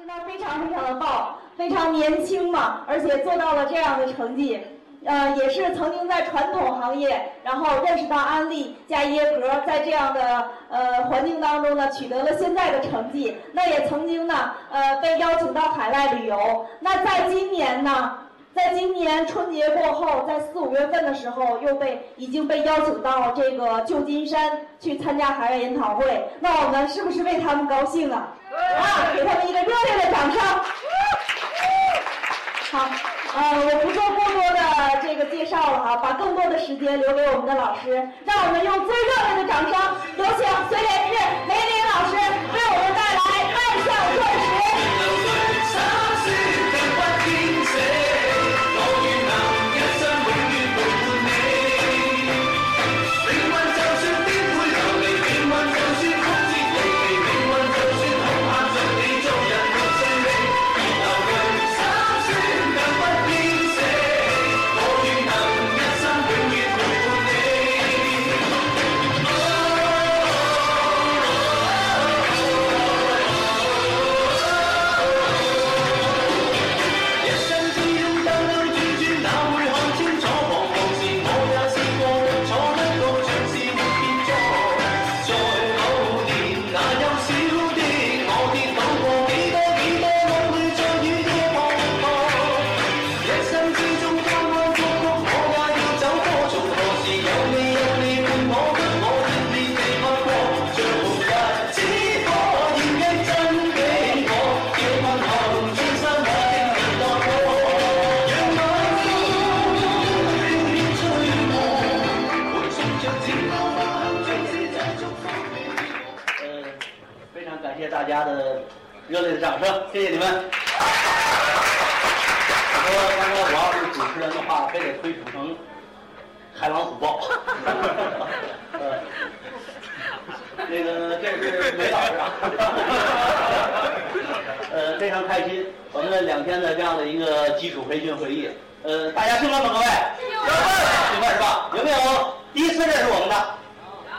师呢非常非常的棒，非常年轻嘛，而且做到了这样的成绩。呃，也是曾经在传统行业，然后认识到安利加耶格，在这样的呃环境当中呢，取得了现在的成绩。那也曾经呢，呃，被邀请到海外旅游。那在今年呢，在今年春节过后，在四五月份的时候，又被已经被邀请到这个旧金山去参加海外研讨会。那我们是不是为他们高兴啊？啊，给他们一个热烈的掌声。好，呃，我不做过多的这个介绍了啊，把更多的时间留给我们的老师，让我们用最热烈的掌声，有请随莲志梅林老师为我们呃，非常感谢大家的热烈的掌声，谢谢你们。我说刚才我要是主持人的话，非得推崇成海狼虎豹。呃，那个这是梅老师啊。呃，非常开心，我们两天的这样的一个基础培训会议，呃，大家兴奋吗？各位？兴奋是吧？有没有第一次认识我们的？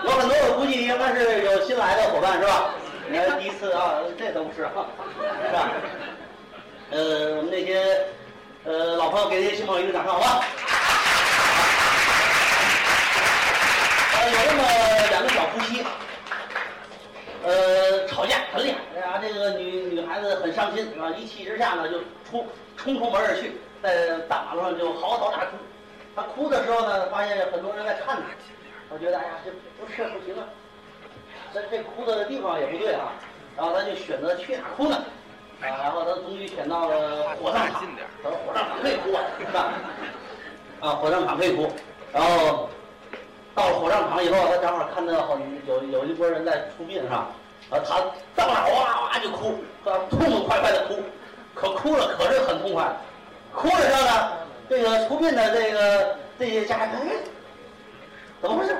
有很多，我估计应该是有新来的伙伴是吧？你看第一次啊，这都不是哈，是吧？呃，我们那些呃老朋友给这些新朋友一个掌声，好吧？呃，有这么两个小夫妻，呃，吵架很厉害，哎呀，这个女女孩子很伤心啊，一气之下呢就冲冲出门而去，在大马路上就嚎啕大哭。她哭的时候呢，发现很多人在看她。我觉得哎呀，这不是不行啊，这这哭的地方也不对啊，然后他就选择去哪哭呢？啊，然后他终于选到了火葬场，他说火葬场可以哭啊，是吧？啊，火葬场可以哭，然后到了火葬场以后，他正好看到好有有一波人在出殡是吧？啊，他当场哇哇就哭，啊，痛痛快快的哭，可哭了可是很痛快，哭的时候呢，这个出殡的这个这些家人，哎。怎么回事？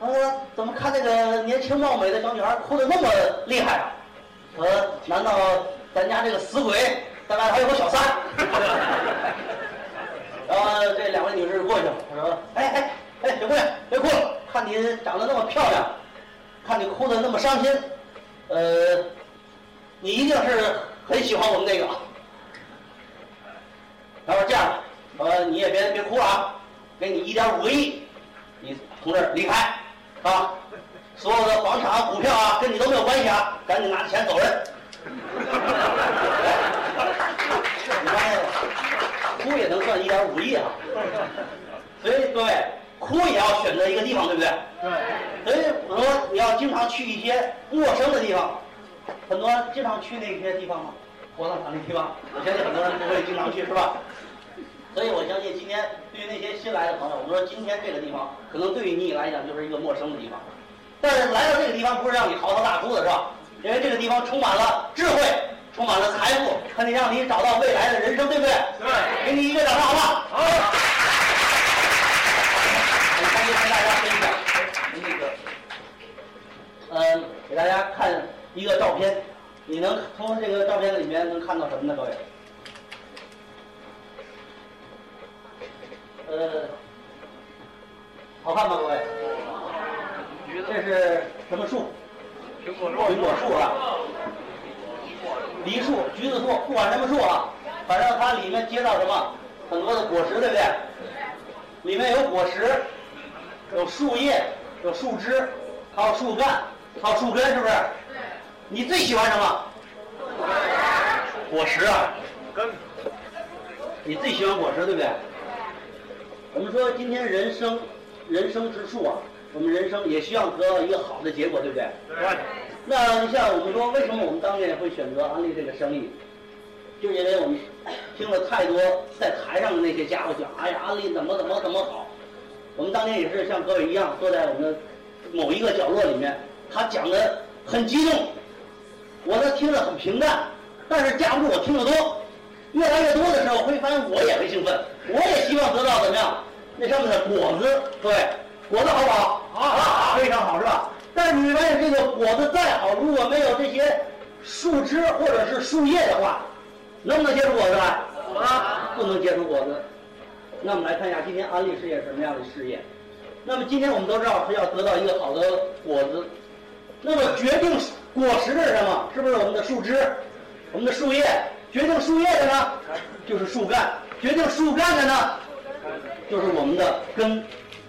呃，怎么看那个年轻貌美的小女孩哭得那么厉害啊？呃，难道咱家这个死鬼在外还有个小三？然后这两位女士过去了，她说：“哎哎哎，小姑娘，别哭了，看你长得那么漂亮，看你哭得那么伤心，呃，你一定是很喜欢我们这个。然后这样，呃，你也别别哭了啊，给你一点五个亿。”你从这儿离开，啊，所有的房产、股票啊，跟你都没有关系啊，赶紧拿着钱走人。你发现哭也能赚一点五亿啊！所以各位，哭也要选择一个地方，对不对？对。所以我说你要经常去一些陌生的地方，很多经常去那些地方吗？火葬场那地方，我相信很多人不会经常去，是吧？所以我相信今天对于那些新来的朋友，我们说今天这个地方可能对于你来讲就是一个陌生的地方，但是来到这个地方不是让你嚎啕大哭的是吧？因为这个地方充满了智慧，充满了财富，可以让你找到未来的人生，对不对？对。给你一个掌声，好不好？好。很开心跟大家分享那个，嗯，给大家看一个照片，你能从这个照片里面能看到什么呢？各位？呃，好看吗，各位？这是什么树？苹果树。苹果树啊。梨树、橘子树，不管什么树啊，反正它里面结到什么很多的果实，对不对？里面有果实，有树叶，有树枝，还有树干，还有树根，是不是？你最喜欢什么？果实啊，根。你最喜欢果实，对不对？我们说今天人生，人生之树啊，我们人生也希望得到一个好的结果，对不对？对。那你像我们说，为什么我们当年会选择安利这个生意？就因为我们听了太多在台上的那些家伙讲，哎呀，安利怎么怎么怎么好。我们当年也是像各位一样，坐在我们的某一个角落里面，他讲的很激动，我呢听着很平淡，但是架不住我听得多，越来越多的时候，会发现我也会兴奋，我也希望得到怎么样？那上面的果子，各位，果子好不好？好，非常好，是吧？但是你发现这个果子再好，如果没有这些树枝或者是树叶的话，能不能结出果子来？啊，不能结出果子。那我们来看一下今天安利事业是什么样的事业。那么今天我们都知道是要得到一个好的果子，那么决定果实的是什么？是不是我们的树枝、我们的树叶？决定树叶的呢，就是树干；决定树干的呢，就是我们的根。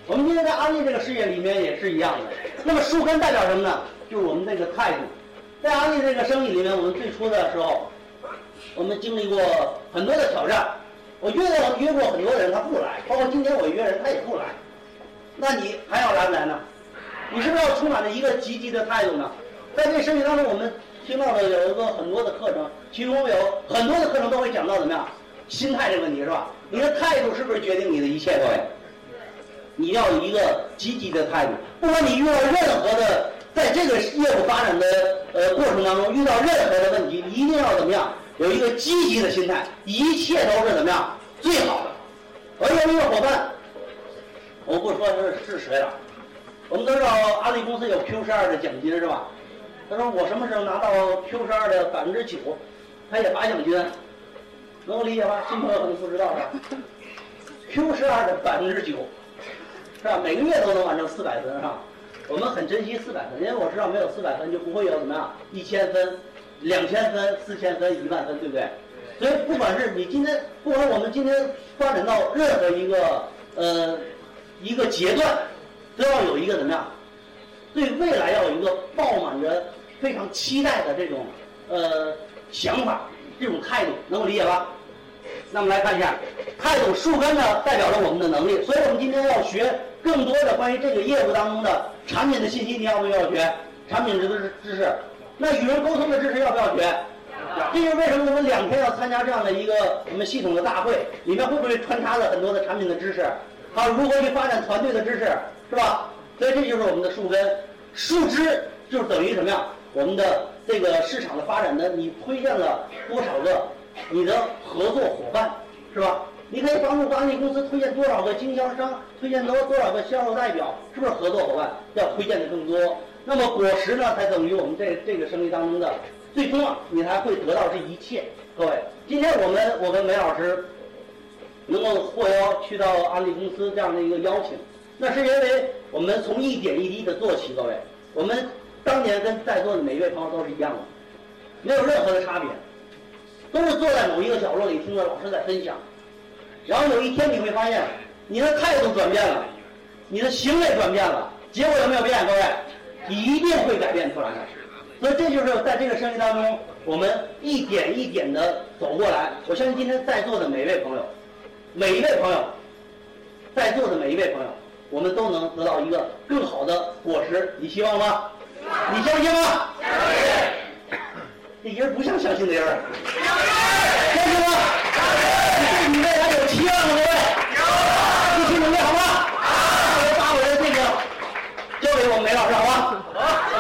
我们今天在安利这个事业里面也是一样的。那么树根代表什么呢？就是我们这个态度。在安利这个生意里面，我们最初的时候，我们经历过很多的挑战。我约了约过很多人，他不来，包括今天我约人，他也不来。那你还要来不来呢？你是不是要充满着一个积极的态度呢？在这生意当中，我们听到的有一个很多的课程，其中有很多的课程都会讲到怎么样心态这个问题，是吧？你的态度是不是决定你的一切？各位，你要有一个积极的态度。不管你遇到任何的，在这个业务发展的呃过程当中遇到任何的问题，你一定要怎么样？有一个积极的心态，一切都是怎么样最好的。我有一个伙伴，我不说是是谁了。我们都知道安利公司有 Q 十二的奖金是吧？他说我什么时候拿到 Q 十二的百分之九，他也发奖金，能够理解吧？新朋友可能不知道是吧？Q 十二的百分之九，是吧？每个月都能完成四百分是吧？我们很珍惜四百分，因为我知道没有四百分就不会有怎么样一千分。两千分、四千分、一万分，对不对？所以不管是你今天，不管我们今天发展到任何一个呃一个阶段，都要有一个怎么样？对未来要有一个抱满着非常期待的这种呃想法、这种态度，能够理解吧？那么来看一下，态度树根呢，代表着我们的能力，所以我们今天要学更多的关于这个业务当中的产品的信息，你要不要学？产品知识知识。那与人沟通的知识要不要学？这就是为什么我们两天要参加这样的一个我们系统的大会，里面会不会穿插了很多的产品的知识？还有如何去发展团队的知识，是吧？所以这就是我们的树根，树枝就等于什么呀？我们的这个市场的发展的，你推荐了多少个你的合作伙伴，是吧？你可以帮助安利公司推荐多少个经销商，推荐多多少个销售代表，是不是合作伙伴要推荐的更多？那么果实呢，才等于我们这这个生意当中的最终啊，你才会得到这一切。各位，今天我们我跟梅老师能够获邀去到安利公司这样的一个邀请，那是因为我们从一点一滴的做起。各位，我们当年跟在座的每一位朋友都是一样的，没有任何的差别，都是坐在某一个角落里听着老师在分享，然后有一天你会发现，你的态度转变了，你的行为转变了，结果有没有变？各位？你一定会改变出来的，所以这就是在这个生意当中，我们一点一点的走过来。我相信今天在座的每一位朋友，每一位朋友，在座的每一位朋友，我们都能得到一个更好的果实。你希望吗？你相信吗？相信。这人不像相信的人。相信吗？对你未来有期望吗？各位，一起努力好吗？我把我的这个交给我们梅老师，好吗？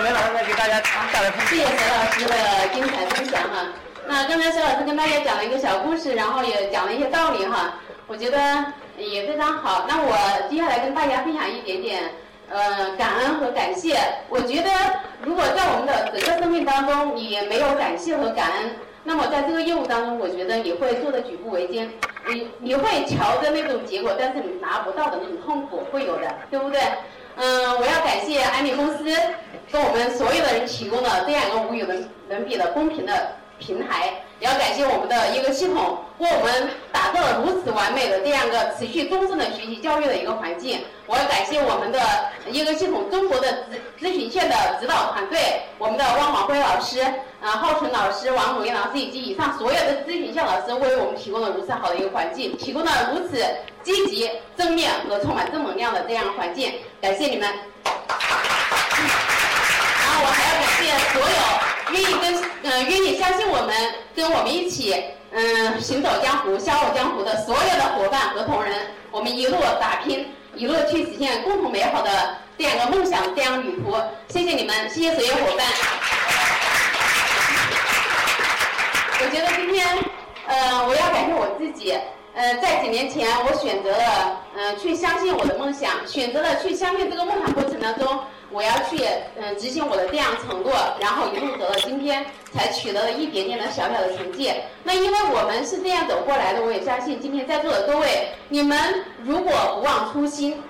梅老师再给大家带来。谢谢何老师的精彩分享哈。那刚才肖老师跟大家讲了一个小故事，然后也讲了一些道理哈，我觉得也非常好。那我接下来跟大家分享一点点呃感恩和感谢。我觉得如果在我们的整个生命当中你没有感谢和感恩，那么在这个业务当中，我觉得你会做的举步维艰，你你会瞧着那种结果，但是你拿不到的那种痛苦会有的，对不对？嗯，我要感谢安利公司，跟我们所有的人提供了这样一个无与伦伦比的公平的平台，也要感谢我们的一个系统，为我们打造了如此完美的这样一个持续终身的学习教育的一个环境。我要感谢我们的一个系统中国的咨咨询线的指导团队，我们的汪华辉老师、啊浩纯老师、王猛烈老师以及以上所有的咨询线老师，为我们提供了如此好的一个环境，提供了如此积极、正面和充满正能量的这样环境，感谢你们。然后我还要感谢所有愿意跟呃愿意相信我们，跟我们一起嗯行走江湖、笑傲江湖的所有的伙伴和同仁，我们一路打拼，一路去实现共同美好的这样一个梦想、这样旅途。谢谢你们，谢谢所有伙伴。我觉得今天，呃，我要感谢我自己。呃，在几年前，我选择了，呃，去相信我的梦想，选择了去相信这个梦想过程当中，我要去，嗯、执行我的这样承诺，然后一路走到今天，才取得了一点点的小小的成绩。那因为我们是这样走过来的，我也相信今天在座的各位，你们如果不忘初心，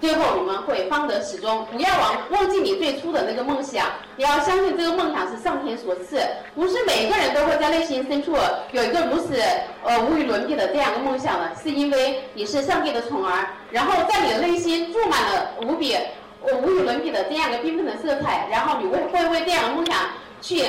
最后你们会方得始终。不要忘忘记你最初的那个梦想，你要相信这个梦想是上天所赐，不是每个人都会在内心深处有一个如此呃无与伦比的这样一个梦想的，是因为你是上帝的宠儿，然后在你的内心注满了无比无与伦比的这样一个缤纷的色彩，然后你会会为这样的梦想去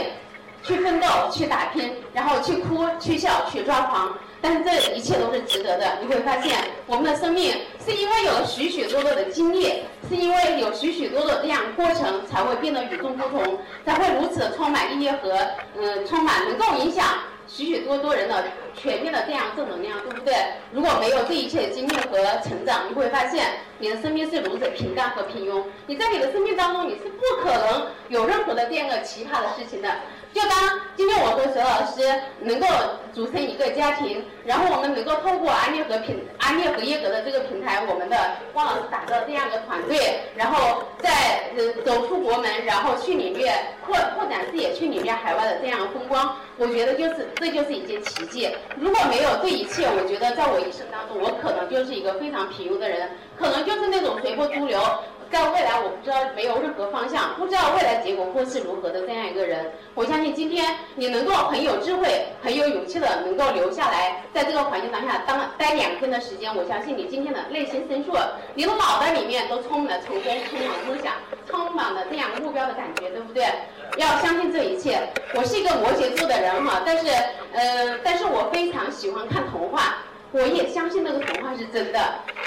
去奋斗、去打拼，然后去哭、去笑、去抓狂。但是这一切都是值得的。你会发现，我们的生命是因为有了许许多多的经历，是因为有许许多多这样过程，才会变得与众不同，才会如此的充满意义和嗯，充满能够影响许许多多人的全面的这样正能量，对不对？如果没有这一切经历和成长，你会发现你的生命是如此平淡和平庸。你在你的生命当中，你是不可能有任何的这样一个奇葩的事情的。就当今天我和佘老师能够组成一个家庭，然后我们能够透过安利和平安利和耶格的这个平台，我们的汪老师打造这样一个团队，然后在呃走出国门，然后去领略扩扩展视野，去领略海外的这样的风光，我觉得就是这就是一件奇迹。如果没有这一切，我觉得在我一生当中，我可能就是一个非常平庸的人，可能就是那种随波逐流。在未来，我不知道没有任何方向，不知道未来结果会是如何的这样一个人。我相信今天你能够很有智慧、很有勇气的能够留下来，在这个环境当下当待两天的时间，我相信你今天的内心深处，你的脑袋里面都充满了成功、充满了梦想、充满了这样目标的感觉，对不对？要相信这一切。我是一个摩羯座的人哈，但是呃，但是我非常喜欢看童话。我也相信那个童话是真的，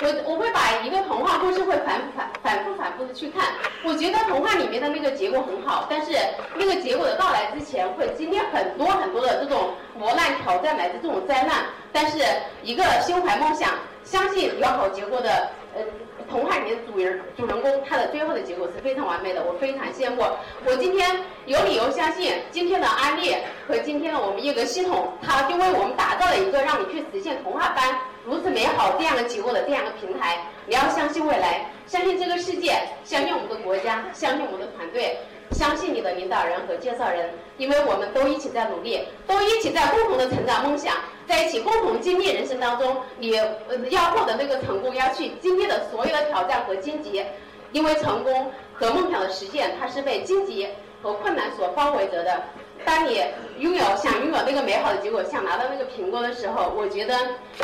我我会把一个童话故事会反反反复反复的去看。我觉得童话里面的那个结果很好，但是那个结果的到来之前会经历很多很多的这种磨难、挑战乃至这种灾难。但是一个心怀梦想、相信有好结果的呃童话里面的主人主人公，他的最后的结果是非常完美的，我非常羡慕。我今天有理由相信，今天的安利和今天的我们一格系统，它就为我们打造了一个让你去实现童话般如此美好这样的结果的这样一个平台。你要相信未来，相信这个世界，相信我们的国家，相信我们的团队。相信你的领导人和介绍人，因为我们都一起在努力，都一起在共同的成长梦想，在一起共同经历人生当中你要获得那个成功，要去经历的所有的挑战和荆棘，因为成功和梦想的实现，它是被荆棘和困难所包围着的。当你拥有想拥有那个美好的结果，想拿到那个苹果的时候，我觉得，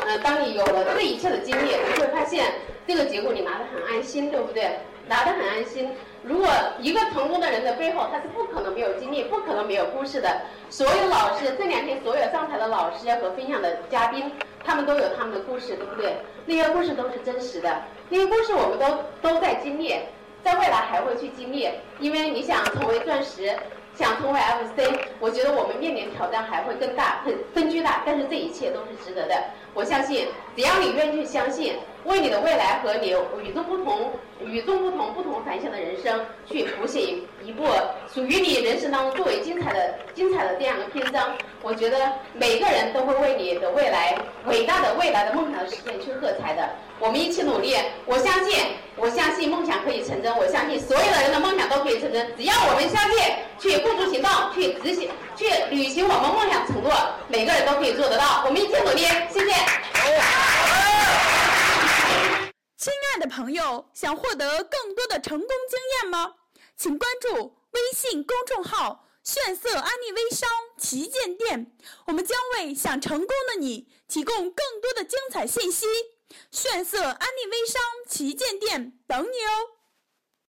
呃，当你有了这一切的经历，你会发现这个结果你拿得很安心，对不对？拿得很安心。如果一个成功的人的背后，他是不可能没有经历，不可能没有故事的。所有老师，这两天所有上台的老师和分享的嘉宾，他们都有他们的故事，对不对？那些故事都是真实的，那些故事我们都都在经历，在未来还会去经历。因为你想成为钻石，想成为 FC，我觉得我们面临挑战还会更大、更更巨大，但是这一切都是值得的。我相信，只要你愿意去相信，为你的未来和你与众不同、与众不同、不同凡响的人生去谱写一一部属于你人生当中最为精彩的、精彩的这样一个篇章，我觉得每个人都会为你的未来、伟大的未来的梦想的实现去喝彩的。我们一起努力，我相信，我相信梦想可以成真，我相信所有的人的梦想都可以成真，只要我们相信，去付诸行动，去执行，去履行我们梦想承诺，每个人都可以做得到。我们一起努力，谢谢。亲爱的朋友，想获得更多的成功经验吗？请关注微信公众号“炫色安利微商旗舰店，我们将为想成功的你提供更多的精彩信息。炫色安利微商旗舰店等你哦！